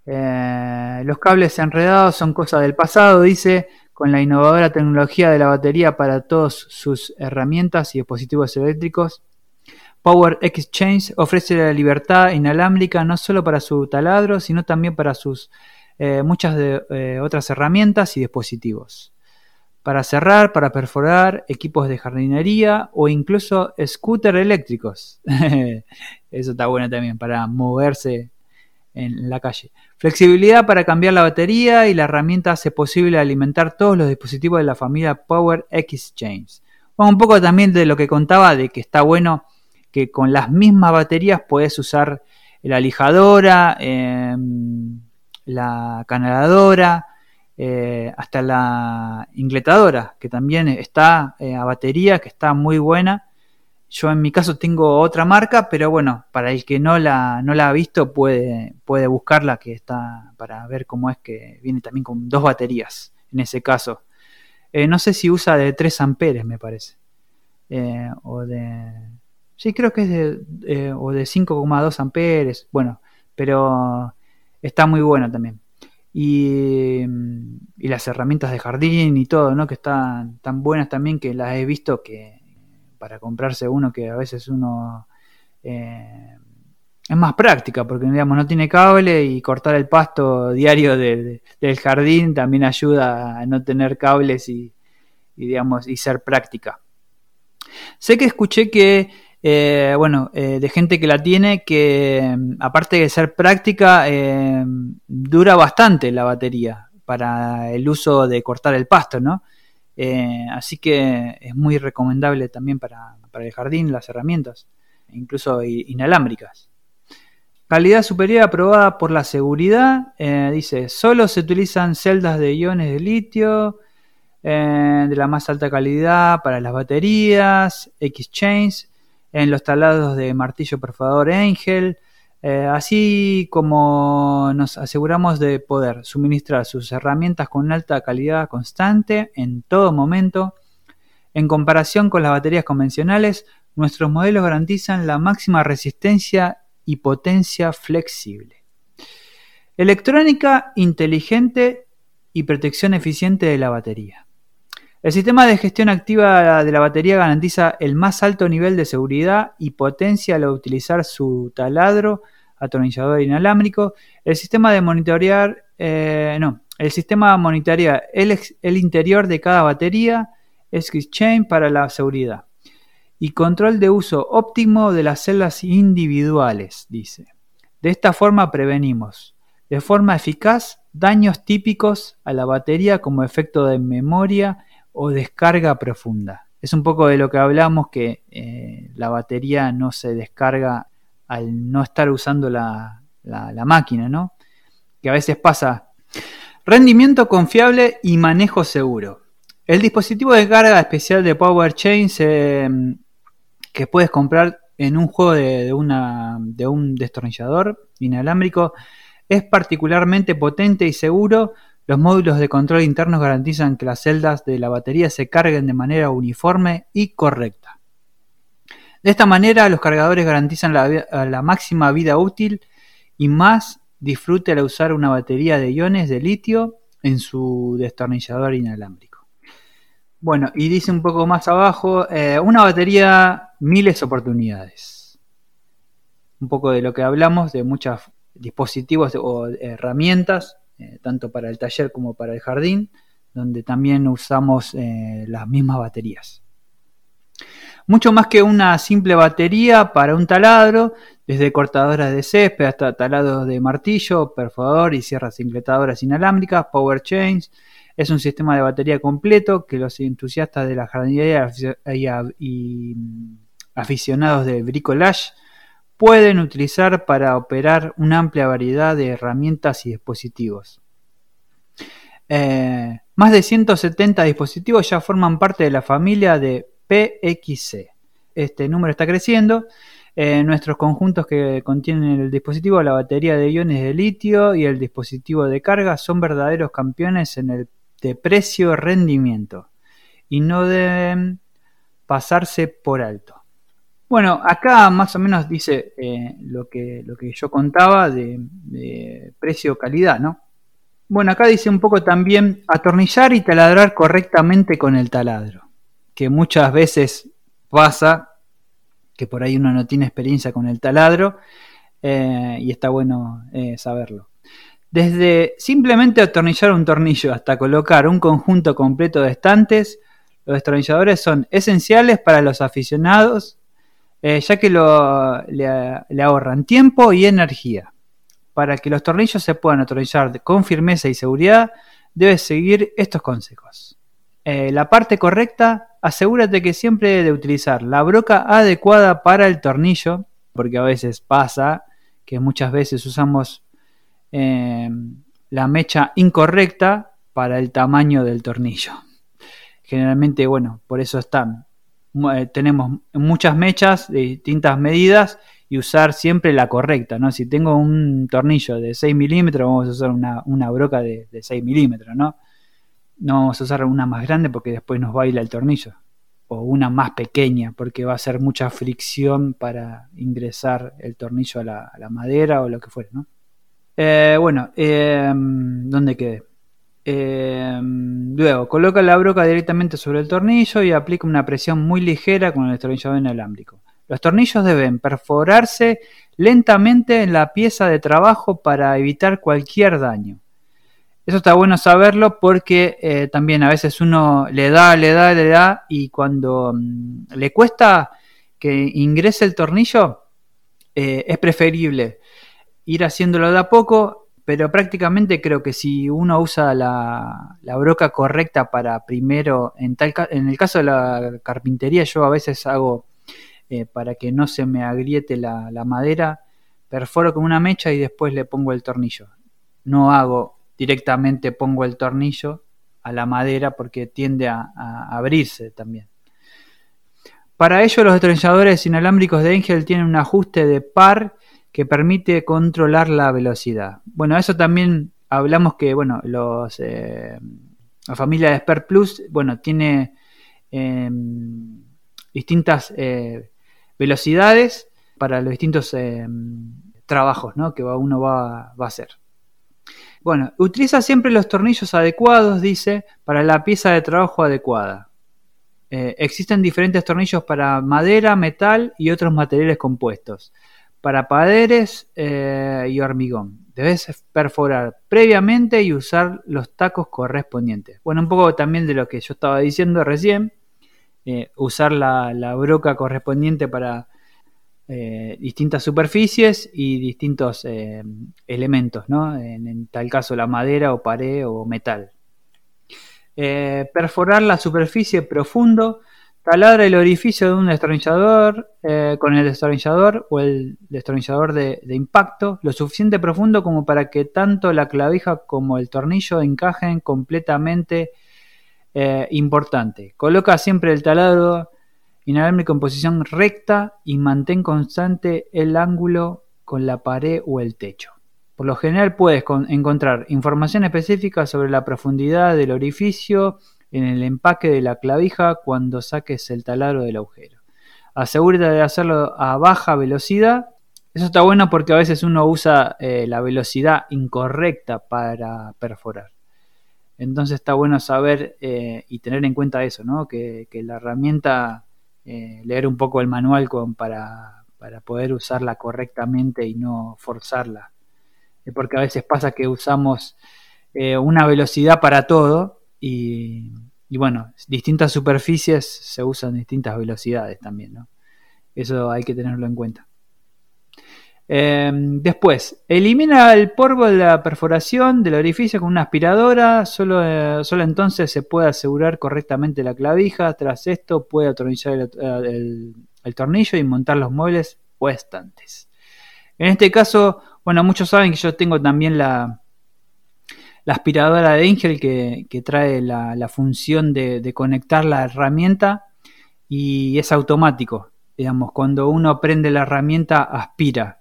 eh, los cables enredados son cosa del pasado, dice, con la innovadora tecnología de la batería para todas sus herramientas y dispositivos eléctricos. Power Exchange ofrece la libertad inalámbrica no solo para su taladro, sino también para sus eh, muchas eh, otras herramientas y dispositivos. Para cerrar, para perforar, equipos de jardinería o incluso scooter eléctricos. Eso está bueno también para moverse en la calle. Flexibilidad para cambiar la batería y la herramienta hace posible alimentar todos los dispositivos de la familia Power Exchange. Bueno, un poco también de lo que contaba de que está bueno que con las mismas baterías puedes usar la lijadora, em, la canaladora, eh, hasta la ingletadora, que también está eh, a batería, que está muy buena yo en mi caso tengo otra marca, pero bueno, para el que no la, no la ha visto puede, puede buscarla, que está para ver cómo es que viene también con dos baterías en ese caso. Eh, no sé si usa de 3 amperes, me parece. O de... Sí, creo que es de, o de 5,2 amperes. Bueno, pero está muy bueno también. Y, y, las herramientas de jardín y todo, ¿no? Que están tan buenas también que las he visto que para comprarse uno que a veces uno eh, es más práctica porque digamos no tiene cable y cortar el pasto diario del jardín también ayuda a no tener cables y, digamos y ser práctica sé que escuché que eh, bueno eh, de gente que la tiene que aparte de ser práctica dura bastante la batería para el uso de cortar el pasto no eh, así que es muy recomendable también para, el jardín las herramientas, incluso inalámbricas. Calidad superior aprobada por la seguridad. Eh, dice, solo se utilizan celdas de iones de litio eh, de la más alta calidad para las baterías, X-Chains, en los talados de martillo perforador Angel, eh, así como nos aseguramos de poder suministrar sus herramientas con alta calidad constante en todo momento, en comparación con las baterías convencionales, nuestros modelos garantizan la máxima resistencia y potencia flexible. Electrónica inteligente y protección eficiente de la batería. El sistema de gestión activa de la batería garantiza el más alto nivel de seguridad y potencia al utilizar su taladro atornillador inalámbrico. El sistema de monitorear, eh, no, el sistema monitorea el, interior de cada batería, X-Chain para la seguridad. Y control de uso óptimo de las celdas individuales, dice. De esta forma prevenimos de forma eficaz daños típicos a la batería como efecto de memoria o descarga profunda. Es un poco de lo que hablamos que eh, la batería no se descarga al no estar usando la, máquina, ¿no? Que a veces pasa. Rendimiento confiable y manejo seguro. El dispositivo de carga especial de Power Chains que puedes comprar en un juego de, una, de un destornillador inalámbrico es particularmente potente y seguro los módulos de control internos garantizan que las celdas de la batería se carguen de manera uniforme y correcta. De esta manera, los cargadores garantizan la, máxima vida útil y más disfrute al usar una batería de iones de litio en su destornillador inalámbrico. Bueno, y dice un poco más abajo, eh, una batería, miles oportunidades. Un poco de lo que hablamos, de muchos dispositivos o herramientas eh, tanto para el taller como para el jardín, donde también usamos eh, las mismas baterías. Mucho más que una simple batería para un taladro, desde cortadoras de césped hasta talados de martillo, perforador y sierras incletadoras inalámbricas, power chains. Es un sistema de batería completo que los entusiastas de la jardinería y mm, aficionados de bricolage pueden utilizar para operar una amplia variedad de herramientas y dispositivos. Eh, más de 170 dispositivos ya forman parte de la familia de PXC. Este número está creciendo. Eh, nuestros conjuntos que contienen el dispositivo, la batería de iones de litio y el dispositivo de carga son verdaderos campeones en el de precio-rendimiento y no deben pasarse por alto. Bueno, acá más o menos dice eh, lo, que, lo que yo contaba de, precio-calidad, ¿no? Bueno, acá dice un poco también atornillar y taladrar correctamente con el taladro, que muchas veces pasa que por ahí uno no tiene experiencia con el taladro eh, y está bueno eh, saberlo. Desde simplemente atornillar un tornillo hasta colocar un conjunto completo de estantes, los destornilladores son esenciales para los aficionados, eh, ya que le ahorran tiempo y energía para que los tornillos se puedan atornillar con firmeza y seguridad, debes seguir estos consejos. Eh, la parte correcta, asegúrate que siempre de utilizar la broca adecuada para el tornillo, porque a veces pasa que muchas veces usamos eh, la mecha incorrecta para el tamaño del tornillo. Generalmente, bueno, por eso están. Eh, tenemos muchas mechas de distintas medidas y usar siempre la correcta, ¿no? Si tengo un tornillo de 6 milímetros, vamos a usar una, broca de, 6 milímetros, ¿no? No vamos a usar una más grande porque después nos baila el tornillo. O una más pequeña porque va a ser mucha fricción para ingresar el tornillo a la, madera o lo que fuere, ¿no? Eh, bueno, eh, ¿dónde quedé? Eh, luego, coloca la broca directamente sobre el tornillo y aplica una presión muy ligera con el destornillador inalámbrico. Los tornillos deben perforarse lentamente en la pieza de trabajo para evitar cualquier daño. Eso está bueno saberlo porque eh, también a veces uno le da, le da, le da y cuando mm, le cuesta que ingrese el tornillo, eh, es preferible ir haciéndolo de a poco, pero prácticamente creo que si uno usa la, broca correcta para primero, en, tal, en el caso de la carpintería yo a veces hago eh, para que no se me agriete la, madera, perforo con una mecha y después le pongo el tornillo. No hago directamente pongo el tornillo a la madera porque tiende a, abrirse también. Para ello los destornilladores inalámbricos de Engel tienen un ajuste de par que permite controlar la velocidad. Bueno, eso también hablamos que, bueno, eh, la familia de Sper Plus, bueno, tiene em, distintas eh, velocidades para los distintos eh, trabajos que uno va, a hacer. Bueno, utiliza siempre los tornillos adecuados, dice, para la pieza de trabajo adecuada. Eh, existen diferentes tornillos para madera, metal y otros materiales compuestos. Para paderes eh, y hormigón. Debes perforar previamente y usar los tacos correspondientes. Bueno, un poco también de lo que yo estaba diciendo recién. Eh, usar la, broca correspondiente para eh, distintas superficies y distintos elementos, En, tal caso la madera o pared o metal. perforar la superficie profundo, taladra el orificio de un destornillador con el destornillador o el destornillador de, de, impacto lo suficiente profundo como para que tanto la clavija como el tornillo encajen completamente eh, importante. Coloca siempre el taladro inalámbrico en posición recta y mantén constante el ángulo con la pared o el techo. Por lo general puedes encontrar información específica sobre la profundidad del orificio en el empaque de la clavija cuando saques el taladro del agujero. Asegúrate de hacerlo a baja velocidad. Eso está bueno porque a veces uno usa eh, la velocidad incorrecta para perforar. Entonces está bueno saber eh, y tener en cuenta eso, ¿no? que, la herramienta, eh, leer un poco el manual con, para, poder usarla correctamente y no forzarla. Porque a veces pasa que usamos una velocidad para todo y, bueno, distintas superficies se usan distintas velocidades también. Eso hay que tenerlo en cuenta. Em, después, elimina el polvo de la perforación del orificio con una aspiradora. Solo, eh, solo entonces se puede asegurar correctamente la clavija. Tras esto, puede atornillar el, tornillo y montar los muebles o estantes. En este caso, bueno, muchos saben que yo tengo también la, la aspiradora de Angel que, trae la, función de, de conectar la herramienta y es automático. Digamos, cuando uno prende la herramienta, aspira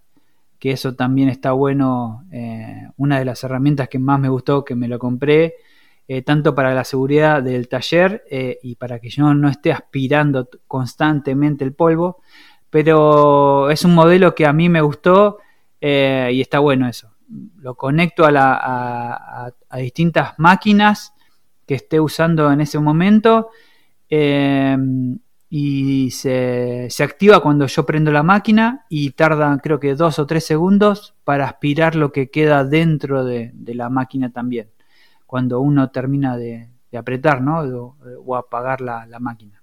que eso también está bueno. Eh, una de las herramientas que más me gustó, que me lo compré, eh, tanto para la seguridad del taller eh, y para que yo no esté aspirando constantemente el polvo, pero es un modelo que a mí me gustó y está bueno eso. Lo conecto a, la, a distintas máquinas que esté usando en ese momento y se, activa cuando yo prendo la máquina y tarda creo que dos o tres segundos para aspirar lo que queda dentro de, la máquina también, cuando uno termina de, apretar ¿no? o, apagar la, máquina.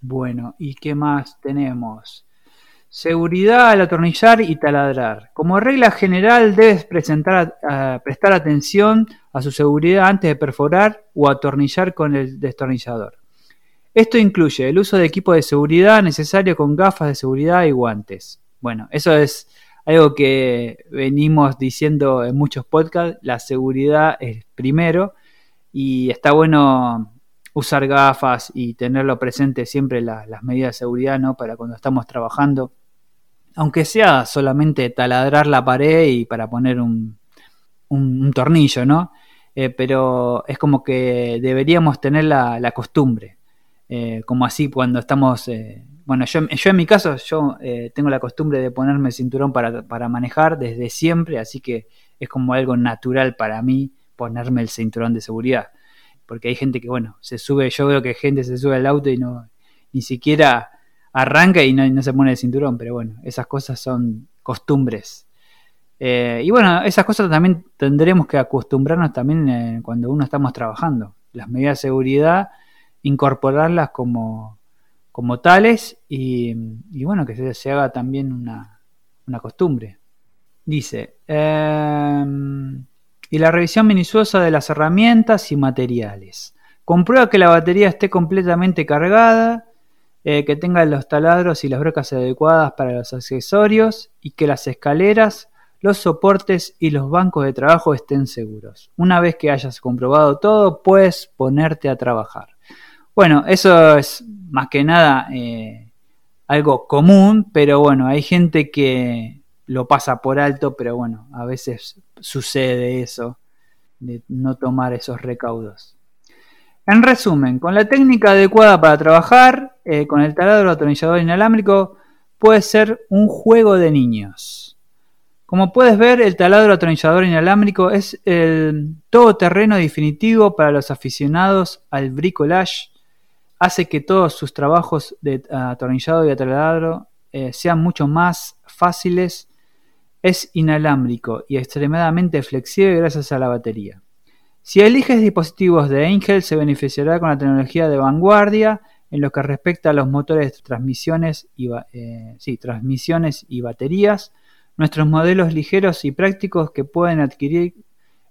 Bueno, ¿y qué más tenemos? Seguridad al atornillar y taladrar. Como regla general debes prestar atención a su seguridad antes de perforar o atornillar con el destornillador. Esto incluye el uso de equipo de seguridad necesario con gafas de seguridad y guantes. Bueno, eso es algo que venimos diciendo en muchos podcasts, la seguridad es primero y está bueno usar gafas y tenerlo presente siempre las medidas de seguridad, ¿no? Para cuando estamos trabajando, aunque sea solamente taladrar la pared y para poner un, tornillo, ¿no? Eh, pero es como que deberíamos tener la costumbre. Eh, como así cuando estamos, eh, bueno, yo, yo, en mi caso, yo tengo la costumbre de ponerme el cinturón para, manejar desde siempre, así que es como algo natural para mí ponerme el cinturón de seguridad. Porque hay gente que, bueno, se sube, yo veo que gente se sube al auto y no, ni siquiera arranca y no, se pone el cinturón, pero bueno, esas cosas son costumbres. y bueno, esas cosas también tendremos que acostumbrarnos también cuando uno estamos trabajando. Las medidas de seguridad incorporarlas como, como tales y, bueno, que se, haga también una, costumbre. Dice, em, y la revisión minuciosa de las herramientas y materiales. Comprueba que la batería esté completamente cargada, eh, que tenga los taladros y las brocas adecuadas para los accesorios y que las escaleras, los soportes y los bancos de trabajo estén seguros. Una vez que hayas comprobado todo, puedes ponerte a trabajar. Bueno, eso es más que nada eh, algo común, pero bueno, hay gente que lo pasa por alto, pero bueno, a veces sucede eso, de no tomar esos recaudos. En resumen, con la técnica adecuada para trabajar, eh, con el taladro atornillador inalámbrico, puede ser un juego de niños. Como puedes ver, el taladro atornillador inalámbrico es el todoterreno definitivo para los aficionados al bricolage hace que todos sus trabajos de atornillado y ataladro eh, sean mucho más fáciles, es inalámbrico y extremadamente flexible gracias a la batería. Si eliges dispositivos de Angel, se beneficiará con la tecnología de vanguardia en lo que respecta a los motores, y, eh, transmisiones y baterías. Nuestros modelos ligeros y prácticos que pueden adquirir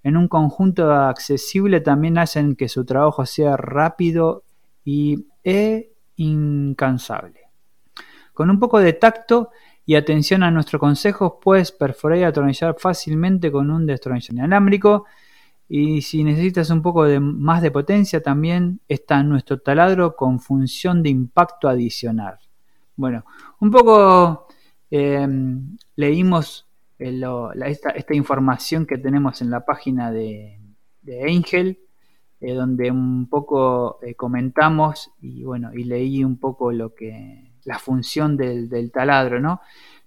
en un conjunto accesible también hacen que su trabajo sea rápido y e incansable. Con un poco de tacto y atención a nuestros consejos, puedes perforar y atornillar fácilmente con un destornillador inalámbrico. Y si necesitas un poco de, más de potencia, también está nuestro taladro con función de impacto adicional. Bueno, un poco em, leímos esta, información que tenemos en la página de, de Angel eh, donde un poco eh, comentamos y bueno, y leí un poco lo que la función del, taladro, ¿no?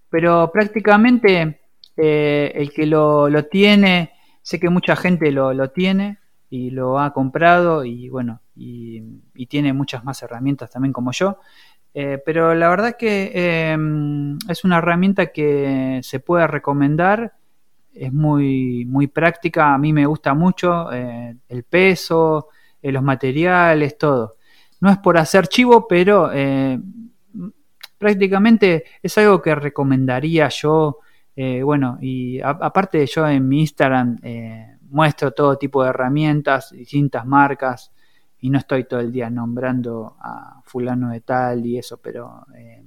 Pero prácticamente eh, el que lo, tiene, sé que mucha gente lo, tiene y lo ha comprado y bueno, y, tiene muchas más herramientas también como yo. pero la verdad que em, es una herramienta que se puede recomendar es muy, muy práctica, a mí me gusta mucho eh, el peso, los materiales, todo. No es por hacer chivo, pero prácticamente es algo que recomendaría yo. Bueno, y aparte yo en mi Instagram muestro todo tipo de herramientas, distintas marcas, y no estoy todo el día nombrando a fulano de tal y eso, pero eh,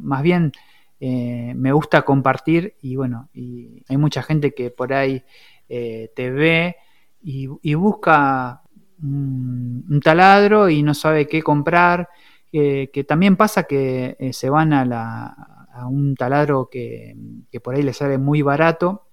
más bien eh, me gusta compartir y bueno, y hay mucha gente que por ahí eh, te ve y, busca un, taladro y no sabe qué comprar, que también pasa que se van a, la, a un taladro que, que por ahí le sale muy barato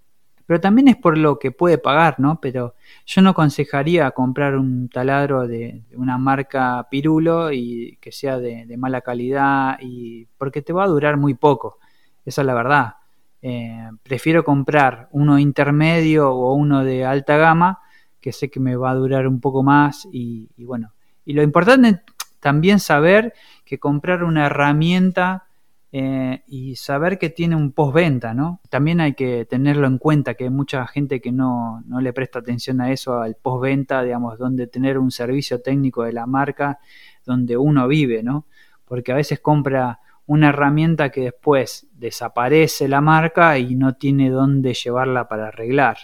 pero también es por lo que puede pagar, ¿no? Pero yo no aconsejaría comprar un taladro de, una marca Pirulo y que sea de, mala calidad y porque te va a durar muy poco, esa es la verdad. Eh, prefiero comprar uno intermedio o uno de alta gama que sé que me va a durar un poco más y, y bueno. Y lo importante también saber que comprar una herramienta eh, y saber que tiene un postventa, ¿no? También hay que tenerlo en cuenta, que hay mucha gente que no, no le presta atención a eso, al postventa, digamos, donde tener un servicio técnico de la marca donde uno vive, ¿no? Porque a veces compra una herramienta que después desaparece la marca y no tiene dónde llevarla para arreglar.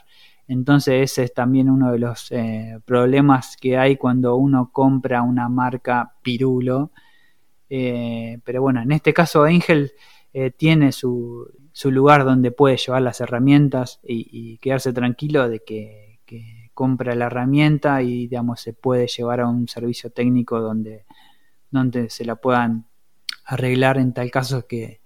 Entonces ese es también uno de los eh, problemas que hay cuando uno compra una marca pirulo eh, pero bueno, en este caso Angel eh, tiene su, su, lugar donde puede llevar las herramientas y, quedarse tranquilo de que, compra la herramienta y digamos se puede llevar a un servicio técnico donde, donde se la puedan arreglar en tal caso que,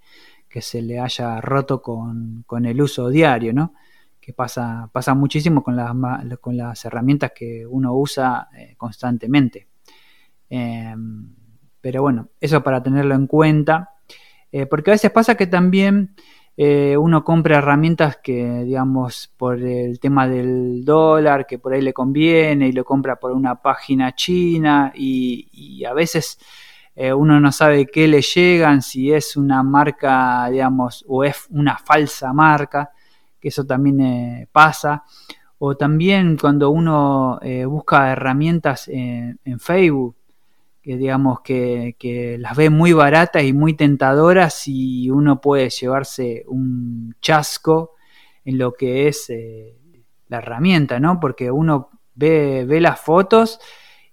se le haya roto con, el uso diario, ¿no? que pasa, pasa muchísimo con las, con las herramientas que uno usa eh, constantemente. Em, pero bueno, eso para tenerlo en cuenta. Eh, porque a veces pasa que también eh, uno compra herramientas que, digamos, por el tema del dólar, que por ahí le conviene y lo compra por una página china y, a veces eh, uno no sabe qué le llegan, si es una marca, digamos, o es una falsa marca, que eso también pasa. O también cuando uno busca herramientas en Facebook, que digamos que, las ve muy baratas y muy tentadoras y uno puede llevarse un chasco en lo que es eh, la herramienta, ¿no? Porque uno ve, ve las fotos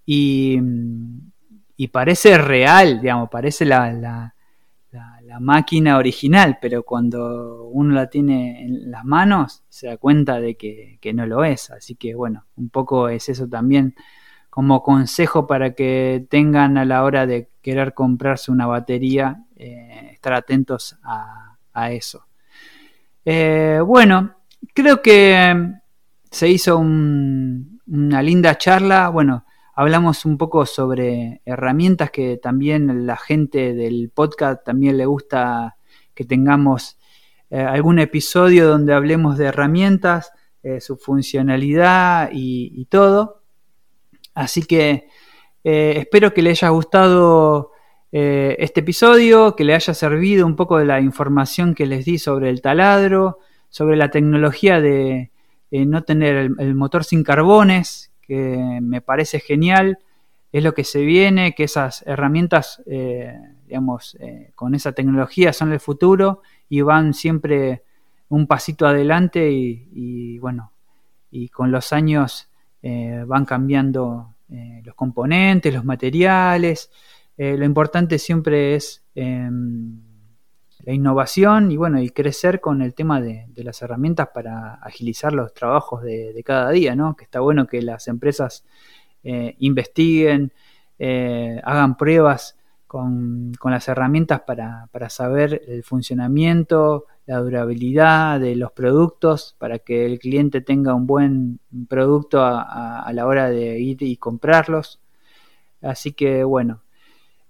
y, y, parece real, digamos, parece la, la, máquina original, pero cuando uno la tiene en las manos se da cuenta de que, que no lo es. Así que bueno, un poco es eso también como consejo para que tengan a la hora de querer comprarse una batería, eh, estar atentos a, eso. Eh, bueno, creo que se hizo una linda charla. Bueno, hablamos un poco sobre herramientas que también la gente del podcast también le gusta que tengamos eh, algún episodio donde hablemos de herramientas, su funcionalidad y todo. Así que eh, espero que le haya gustado eh, este episodio, que le haya servido un poco de la información que les di sobre el taladro, sobre la tecnología de no tener el, motor sin carbones, que me parece genial, es lo que se viene, que esas herramientas, eh, digamos, con esa tecnología son el futuro y van siempre un pasito adelante y bueno, y con los años eh, van cambiando eh, los componentes, los materiales. Eh, lo importante siempre es em, la innovación y bueno, y crecer con el tema de, las herramientas para agilizar los trabajos de, cada día, ¿no? Que está bueno que las empresas investiguen, hagan pruebas con, las herramientas para, saber el funcionamiento, la durabilidad de los productos, para que el cliente tenga un buen producto a, la hora de ir y comprarlos. Así que bueno,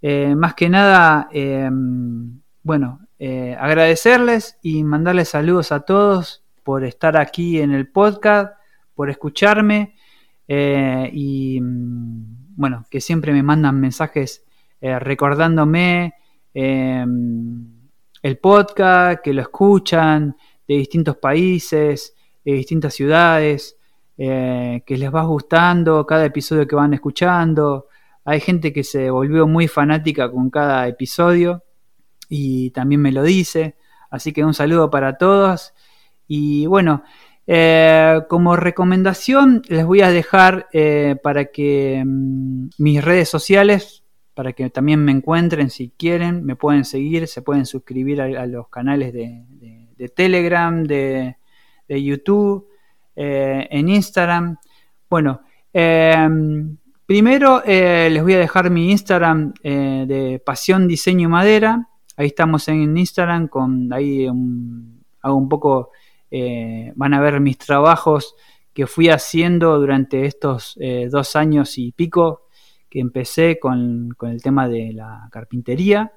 eh, más que nada, em, bueno, eh, agradecerles y mandarles saludos a todos por estar aquí en el podcast, por escucharme eh, y mm, bueno, que siempre me mandan mensajes recordándome em, el podcast, que lo escuchan de distintos países, de distintas ciudades. eh, que les va gustando cada episodio que van escuchando. Hay gente que se volvió muy fanática con cada episodio y también me lo dice. Así que un saludo para todos. Y bueno, eh, como recomendación les voy a dejar eh, para que mm, mis redes sociales, para que también me encuentren si quieren, me pueden seguir, se pueden suscribir a, los canales de, Telegram, de, YouTube eh, en Instagram. Bueno, em, primero eh, les voy a dejar mi Instagram eh, de Pasión Diseño Madera. Ahí estamos en Instagram con ahí hago un poco, van a ver mis trabajos que fui haciendo durante estos dos años y pico que empecé con, con el tema de la carpintería.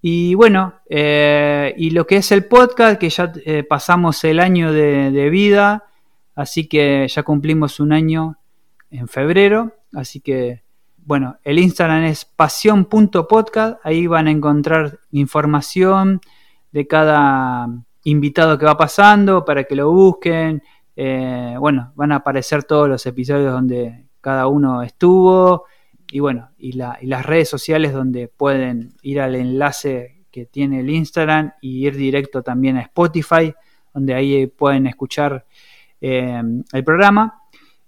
Y bueno, y lo que es el podcast, que ya pasamos el año de, de, vida, Así que ya cumplimos un año en febrero. Así que, bueno, el Instagram es pasión.podcast. Ahí van a encontrar información de cada invitado que va pasando para que lo busquen. Eh, bueno, van a aparecer todos los episodios donde cada uno estuvo. Y bueno, y, las redes sociales donde pueden ir al enlace que tiene el Instagram y ir directo también a Spotify, donde ahí pueden escuchar eh, el programa.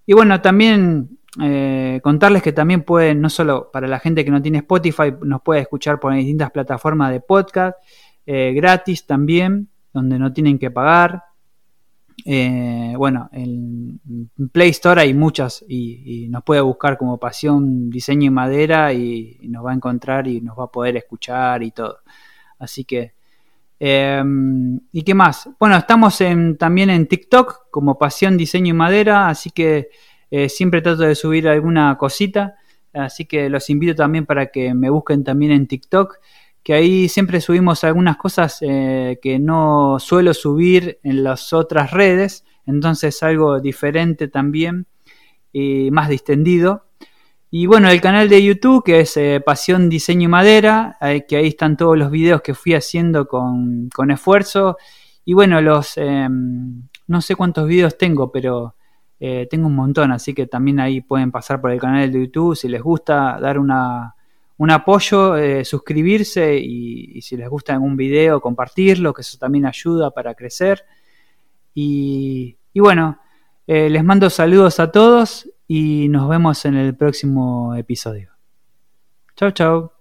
Y bueno, también eh, contarles que también pueden, no solo para la gente que no tiene Spotify, nos puede escuchar por distintas plataformas de podcast, eh, gratis también, donde no tienen que pagar. Bueno, en Play Store hay muchas y, nos puede buscar como Pasión Diseño y Madera y, nos va a encontrar y nos va a poder escuchar y todo. Así que Em, ¿Y qué más? Bueno, estamos en, también en TikTok como Pasión Diseño y Madera, así que eh, siempre trato de subir alguna cosita, así que los invito también para que me busquen también en TikTok, que ahí siempre subimos algunas cosas eh, que no suelo subir en las otras redes, entonces algo diferente también y más distendido. Y bueno, el canal de YouTube que es eh, Pasión Diseño y Madera, eh, que ahí están todos los videos que fui haciendo con, esfuerzo. Y bueno, los em, no sé cuántos videos tengo, pero tengo un montón, así que también ahí pueden pasar por el canal de YouTube si les gusta, dar una, un apoyo, suscribirse y, si les gusta algún video, compartirlo, que eso también ayuda para crecer. Y, y bueno, les mando saludos a todos y nos vemos en el próximo episodio. Chao, chao.